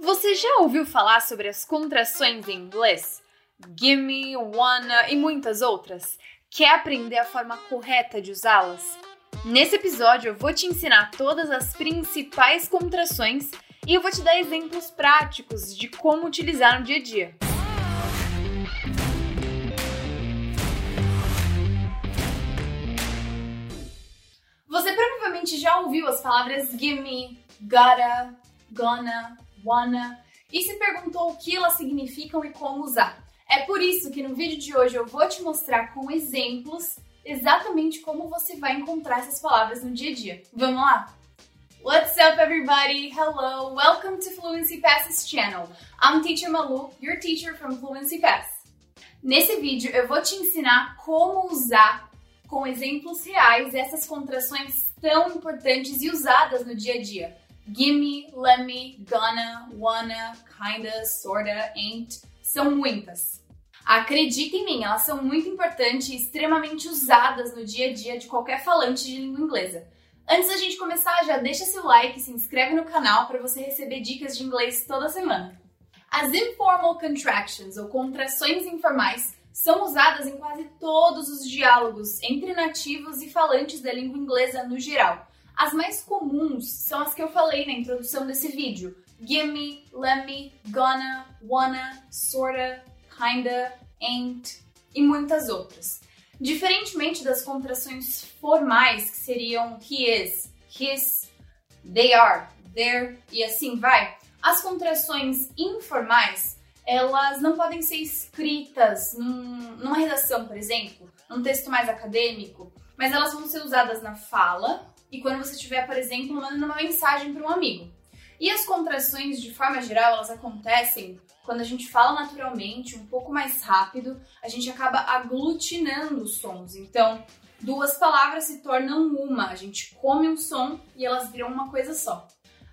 Você já ouviu falar sobre as contrações em inglês? Gimme, wanna e muitas outras? Quer aprender a forma correta de usá-las? Nesse episódio eu vou te ensinar todas as principais contrações e eu vou te dar exemplos práticos de como utilizar no dia a dia. Você provavelmente já ouviu as palavras gimme, gotta, gonna, wanna e se perguntou o que elas significam e como usar. É por isso que no vídeo de hoje eu vou te mostrar com exemplos exatamente como você vai encontrar essas palavras no dia a dia. Vamos lá? What's up, everybody? Hello, welcome to Fluency Pass's channel. I'm Teacher Malu, your teacher from Fluency Pass. Nesse vídeo eu vou te ensinar como usar com exemplos reais essas contrações tão importantes e usadas no dia a dia. Gimme, lemme, gonna, wanna, kinda, sorta, ain't, são muitas. Acredita em mim, elas são muito importantes e extremamente usadas no dia a dia de qualquer falante de língua inglesa. Antes da gente começar, já deixa seu like e se inscreve no canal para você receber dicas de inglês toda semana. As informal contractions, ou contrações informais, são usadas em quase todos os diálogos entre nativos e falantes da língua inglesa no geral. As mais comuns são as que eu falei na introdução desse vídeo: gimme, lemme, gonna, wanna, sorta, kinda, ain't e muitas outras. Diferentemente das contrações formais, que seriam he is, his, they are, their e assim vai, as contrações informais elas não podem ser escritas num, numa redação, por exemplo, num texto mais acadêmico, mas elas vão ser usadas na fala e quando você estiver, por exemplo, mandando uma mensagem para um amigo. E as contrações, de forma geral, elas acontecem quando a gente fala naturalmente, um pouco mais rápido, a gente acaba aglutinando os sons. Então, duas palavras se tornam uma, a gente come um som e elas viram uma coisa só.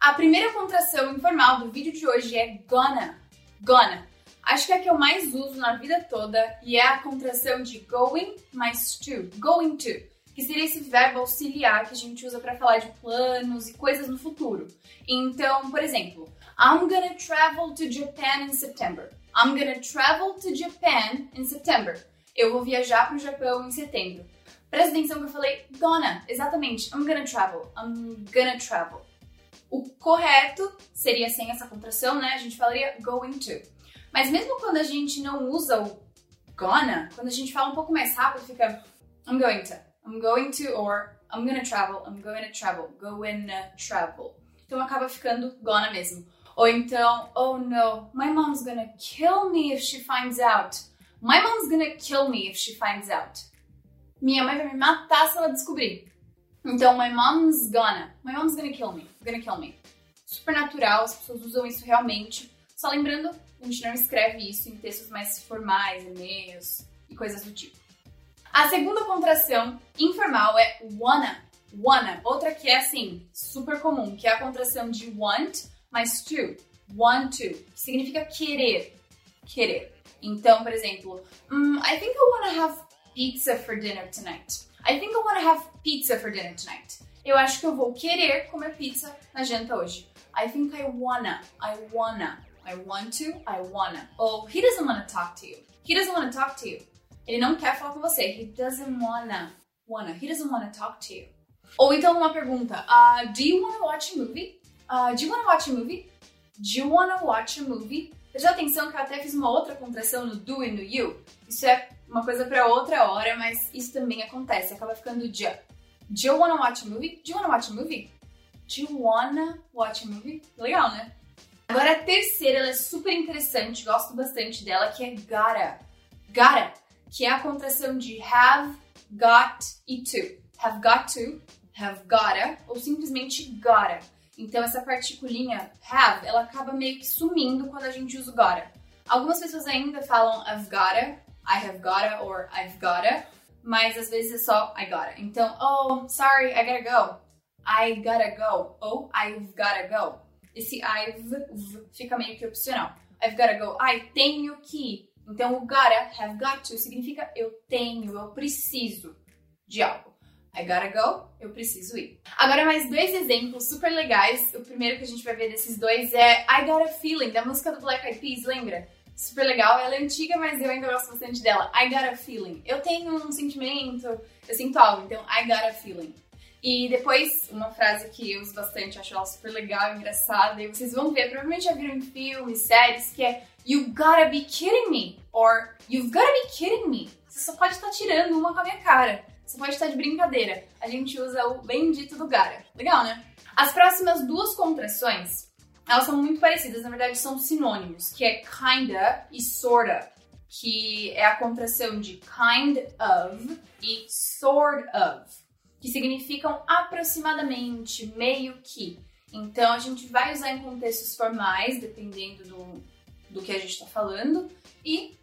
A primeira contração informal do vídeo de hoje é gonna. Gonna. Acho que é a que eu mais uso na vida toda e é a contração de going mais to. Going to. Que seria esse verbo auxiliar que a gente usa para falar de planos e coisas no futuro. Então, por exemplo, I'm gonna travel to Japan in September. I'm gonna travel to Japan in September. Eu vou viajar para o Japão em setembro. Presta atenção que eu falei gonna, exatamente. I'm gonna travel. I'm gonna travel. O correto seria sem essa contração, né? A gente falaria going to. Mas mesmo quando a gente não usa o gonna, quando a gente fala um pouco mais rápido, fica I'm going to, I'm going to, or I'm gonna travel, I'm to travel, to travel. Então acaba ficando gonna mesmo. Ou então, oh no, my mom's gonna kill me if she finds out. My mom's gonna kill me if she finds out. Minha mãe vai me matar se ela descobrir. Então, my mom's gonna. My mom's gonna kill me. Gonna kill me. Super natural, as pessoas usam isso realmente. Só lembrando, a gente não escreve isso em textos mais formais, e-mails e coisas do tipo. A segunda contração informal é wanna. Wanna. Outra que é assim, super comum, que é a contração de want mais to. Want to. Que significa querer. Querer. Então, por exemplo, mm, I think I wanna have pizza for dinner tonight. I think I want to have pizza for dinner tonight. Eu acho que eu vou querer comer pizza na janta hoje. I think I wanna. I wanna. I want to. I wanna. Oh, he doesn't want to talk to you. He doesn't want to talk to you. Ele não quer falar com você. He doesn't wanna. Wanna. He doesn't wanna talk to you. Ou então uma pergunta. Uh, do you wanna watch a movie? Uh, do you wanna watch a movie? Do you wanna watch a movie? Preste atenção que eu até fiz uma outra contração no do e no you. Isso é uma coisa para outra hora, mas isso também acontece. Acaba ficando já. Do you wanna watch a movie? Do you wanna watch a movie? Do you wanna watch a movie? Legal, né? Agora a terceira, ela é super interessante, gosto bastante dela, que é gotta. Gotta, que é a contração de have, got e to. Have got to, have gotta, ou simplesmente gotta. Então essa particulinha have, ela acaba meio que sumindo quando a gente usa o gotta. Algumas pessoas ainda falam I've gotta, I have gotta or I've gotta, mas às vezes é só I gotta. Então, oh, sorry, I gotta go. I gotta go. Ou I've gotta go. Esse I've fica meio que opcional. I've gotta go. I tenho que. Então, o gotta, have got to, significa eu tenho, eu preciso de algo. I gotta go, eu preciso ir. Agora mais dois exemplos super legais. O primeiro que a gente vai ver desses dois é I Got a Feeling, da música do Black Eyed Peas, lembra? Super legal, ela é antiga, mas eu ainda gosto bastante dela. I got a feeling. Eu tenho um sentimento, eu sinto algo, então I got a feeling. E depois, uma frase que eu uso bastante, acho ela super legal, engraçada, e vocês vão ver, provavelmente já viram em filmes, séries, que é You gotta be kidding me, or You've gotta be kidding me. Você só pode estar tirando uma com a minha cara. Você pode estar de brincadeira. A gente usa o bendito do gara. Legal, né? As próximas duas contrações, elas são muito parecidas, na verdade são sinônimos, que é kinda e sorta, que é a contração de kind of e sort of, que significam aproximadamente, meio que. Então a gente vai usar em contextos formais, dependendo do, do que a gente está falando, e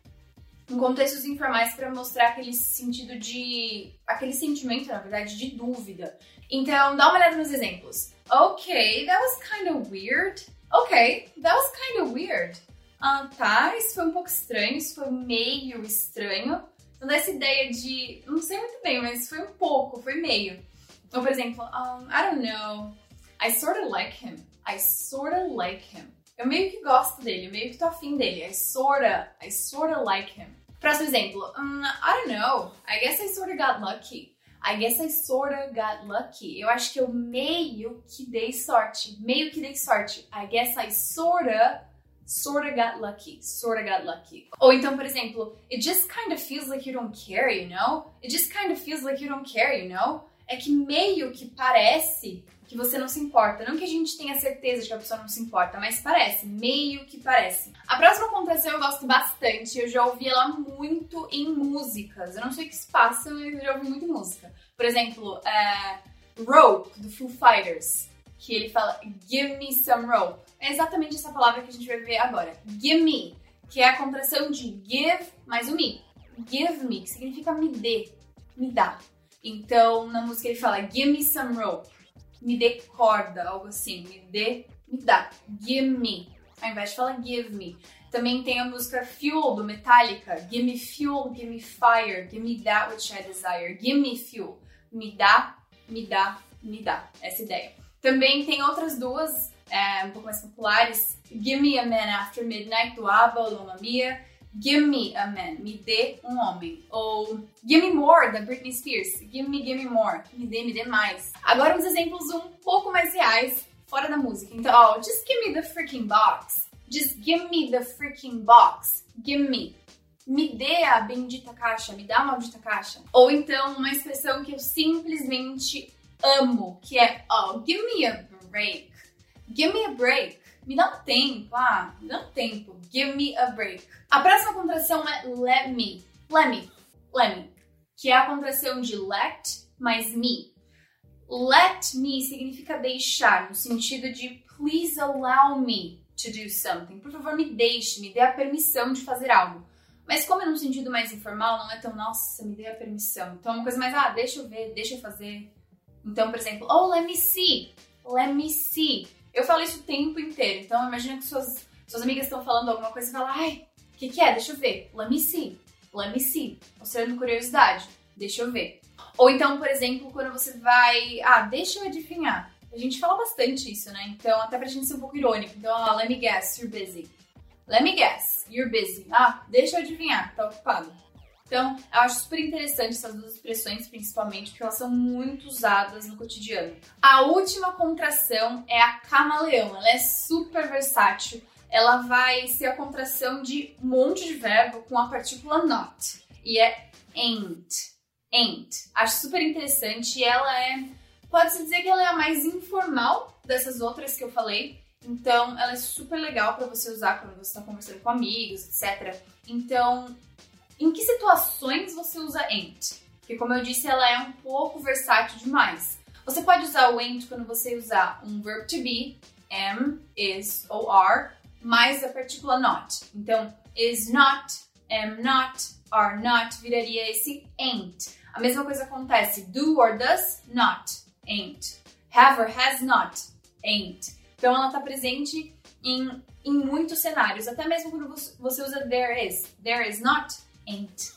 em contextos informais para mostrar aquele sentido de. aquele sentimento, na verdade, de dúvida. Então, dá uma olhada nos exemplos. Ok, that was kind of weird. Ok, that was kind of weird. Ah, tá, isso foi um pouco estranho, isso foi meio estranho. Então essa ideia de. não sei muito bem, mas foi um pouco, foi meio. Então, por exemplo, um, I don't know. I sorta like him. I sorta like him. Eu meio que gosto dele, meio que tô afim dele. I sorta, I sorta like him. Próximo exemplo. Um, I don't know. I guess I sorta got lucky. I guess I sorta got lucky. Eu acho que eu meio que dei sorte. Meio que dei sorte. I guess I sorta, sorta got lucky. Sorta got lucky. Ou então, por exemplo, it just kind of feels like you don't care, you know? It just kind of feels like you don't care, you know? É que meio que parece que você não se importa. Não que a gente tenha certeza de que a pessoa não se importa, mas parece, meio que parece. A próxima contração eu gosto bastante, eu já ouvi ela muito em músicas. Eu não sei o que se passa, mas eu já ouvi muito em música. Por exemplo, é, Rope, do Foo Fighters, que ele fala Give me some rope. É exatamente essa palavra que a gente vai ver agora. Give me, que é a contração de give mais o me. Give me, que significa me dê, me dá. Então, na música ele fala Give me some rope me dê corda, algo assim, me dê, me dá, give me, ao invés de falar give me. Também tem a música Fuel do Metallica, give me fuel, give me fire, give me that which I desire, give me fuel, me dá, me dá, me dá, essa ideia. Também tem outras duas, é, um pouco mais populares, Give Me a Man After Midnight do ABBA ou Mia, Give me a man, me dê um homem. Ou Give me more, da Britney Spears. Give me, give me more. Me dê, me dê mais. Agora uns exemplos um pouco mais reais, fora da música. Então, ó, just give me the freaking box. Just give me the freaking box. Give me. Me dê a bendita caixa, me dá a maldita caixa. Ou então, uma expressão que eu simplesmente amo, que é, oh, give me a break. Give me a break. Me dá um tempo, ah, me dá um tempo. Give me a break. A próxima contração é let me. Let me. Let me. Que é a contração de let mais me. Let me significa deixar, no sentido de please allow me to do something. Por favor, me deixe, me dê a permissão de fazer algo. Mas como é num sentido mais informal, não é tão, nossa, me dê a permissão. Então é uma coisa mais, ah, deixa eu ver, deixa eu fazer. Então, por exemplo, oh, let me see. Let me see. Eu falo isso o tempo inteiro. Então, imagina que suas, suas amigas estão falando alguma coisa e fala, ai, o que, que é? Deixa eu ver. Let me see. Let me see. Mostrando curiosidade. Deixa eu ver. Ou então, por exemplo, quando você vai. Ah, deixa eu adivinhar. A gente fala bastante isso, né? Então, até pra gente ser um pouco irônico. Então, ah, let me guess, you're busy. Let me guess, you're busy. Ah, deixa eu adivinhar, tá ocupado. Então, eu acho super interessante essas duas expressões, principalmente, porque elas são muito usadas no cotidiano. A última contração é a camaleão. Ela é super versátil. Ela vai ser a contração de um monte de verbo com a partícula not. E é ain't. Ain't. Acho super interessante. E ela é. Pode-se dizer que ela é a mais informal dessas outras que eu falei. Então, ela é super legal para você usar quando você está conversando com amigos, etc. Então, em que situações você usa ain't? Porque, como eu disse, ela é um pouco versátil demais. Você pode usar o ain't quando você usar um verb to be, am, is ou are, mais a partícula not. Então, is not, am not, are not viraria esse ain't. A mesma coisa acontece do or does not, ain't. Have or has not, ain't. Então, ela está presente em, em muitos cenários, até mesmo quando você usa there is. There is not, ain't.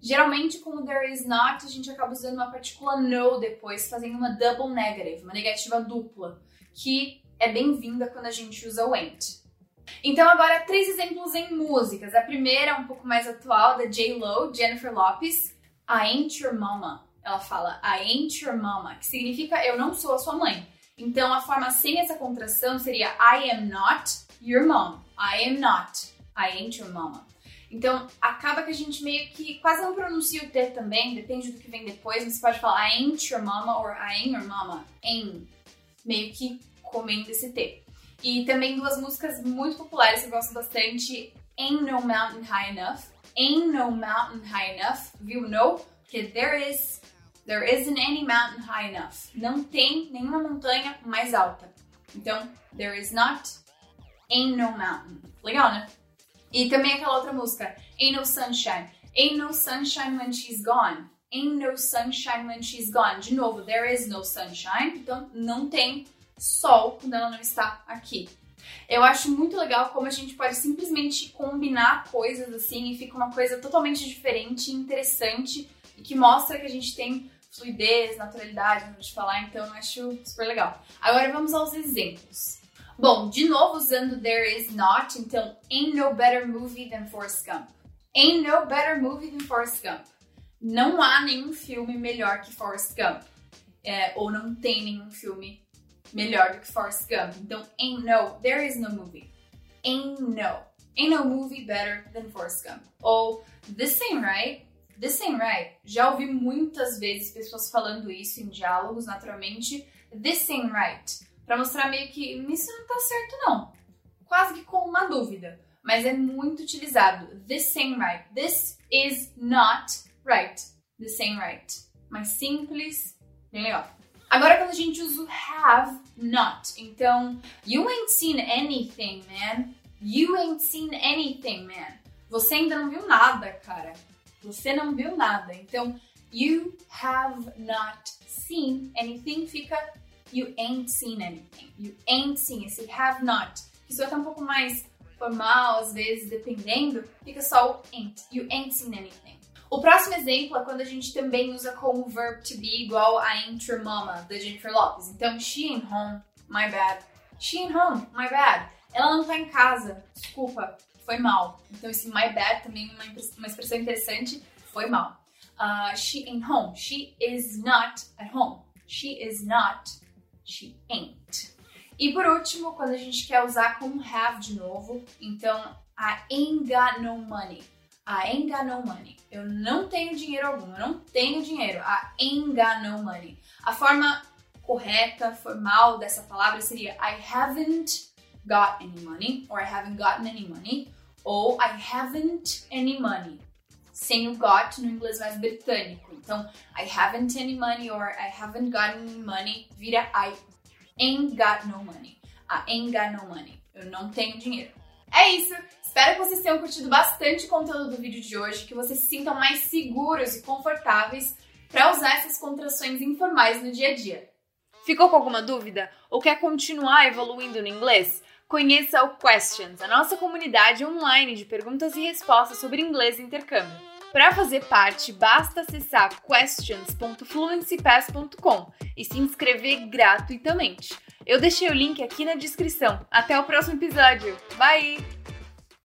Geralmente, com o there is not, a gente acaba usando uma partícula no depois, fazendo uma double negative, uma negativa dupla, que é bem-vinda quando a gente usa o ain't. Então, agora, três exemplos em músicas. A primeira, um pouco mais atual, da J-Lo, Jennifer Lopez, I ain't your mama. Ela fala I ain't your mama, que significa eu não sou a sua mãe. Então, a forma sem essa contração seria I am not your mom. I am not. I ain't your mama. Então, acaba que a gente meio que quase não pronuncia o T também, depende do que vem depois. Você pode falar I ain't your mama ou I ain't your mama. Ain't. Meio que comendo esse T. E também duas músicas muito populares que eu gosto bastante: Ain't No Mountain High Enough. Ain't No Mountain High Enough. Viu? No? Porque there is. There isn't any mountain high enough. Não tem nenhuma montanha mais alta. Então, there is not. Ain't no mountain. Legal, né? E também aquela outra música, Ain't No Sunshine. Ain't no sunshine when she's gone. Ain't no sunshine when she's gone. De novo, there is no sunshine. Então, não tem sol quando ela não está aqui. Eu acho muito legal como a gente pode simplesmente combinar coisas assim e fica uma coisa totalmente diferente, interessante e que mostra que a gente tem fluidez, naturalidade de falar, então eu acho super legal. Agora vamos aos exemplos. Bom, de novo usando there is not, então ain't no better movie than Forrest Gump. Ain't no better movie than Forrest Gump. Não há nenhum filme melhor que Forrest Gump. É, ou não tem nenhum filme melhor do que Forrest Gump. Então, ain't no, there is no movie. Ain't no. Ain't no movie better than Forrest Gump. Ou, this ain't right. This ain't right. Já ouvi muitas vezes pessoas falando isso em diálogos, naturalmente. This ain't right. Pra mostrar meio que isso não tá certo, não. Quase que com uma dúvida. Mas é muito utilizado. This ain't right. This is not right. This ain't right. Mais simples, bem legal. Agora quando a gente usa o have not. Então, you ain't seen anything, man. You ain't seen anything, man. Você ainda não viu nada, cara. Você não viu nada. Então, you have not seen anything fica you ain't seen anything. You ain't seen. Esse have not. Isso estar um pouco mais formal, às vezes, dependendo, fica só o ain't. You ain't seen anything. O próximo exemplo é quando a gente também usa como verb to be igual a ain't your mama, da Jennifer Lopez. Então, she ain't home, my bad. She ain't home, my bad. Ela não tá em casa, desculpa, foi mal. Então, esse my bad também é uma expressão interessante, foi mal. Uh, she ain't home. She is not at home. She is not. She ain't. E por último, quando a gente quer usar com have de novo, então I ain't got no money. I ain't got no money. Eu não tenho dinheiro algum. Eu não tenho dinheiro. I ain't got no money. A forma correta, formal dessa palavra seria I haven't got any money, or I haven't gotten any money, ou I haven't any money. Sem o got no inglês mais britânico. Então, I haven't any money, or I haven't got any money, vira I ain't got no money. I ain't got no money. Eu não tenho dinheiro. É isso! Espero que vocês tenham curtido bastante o conteúdo do vídeo de hoje, que vocês se sintam mais seguros e confortáveis para usar essas contrações informais no dia a dia. Ficou com alguma dúvida? Ou quer continuar evoluindo no inglês? Conheça o Questions, a nossa comunidade online de perguntas e respostas sobre inglês e intercâmbio. Para fazer parte, basta acessar questions.fluencypass.com e se inscrever gratuitamente. Eu deixei o link aqui na descrição. Até o próximo episódio. Bye!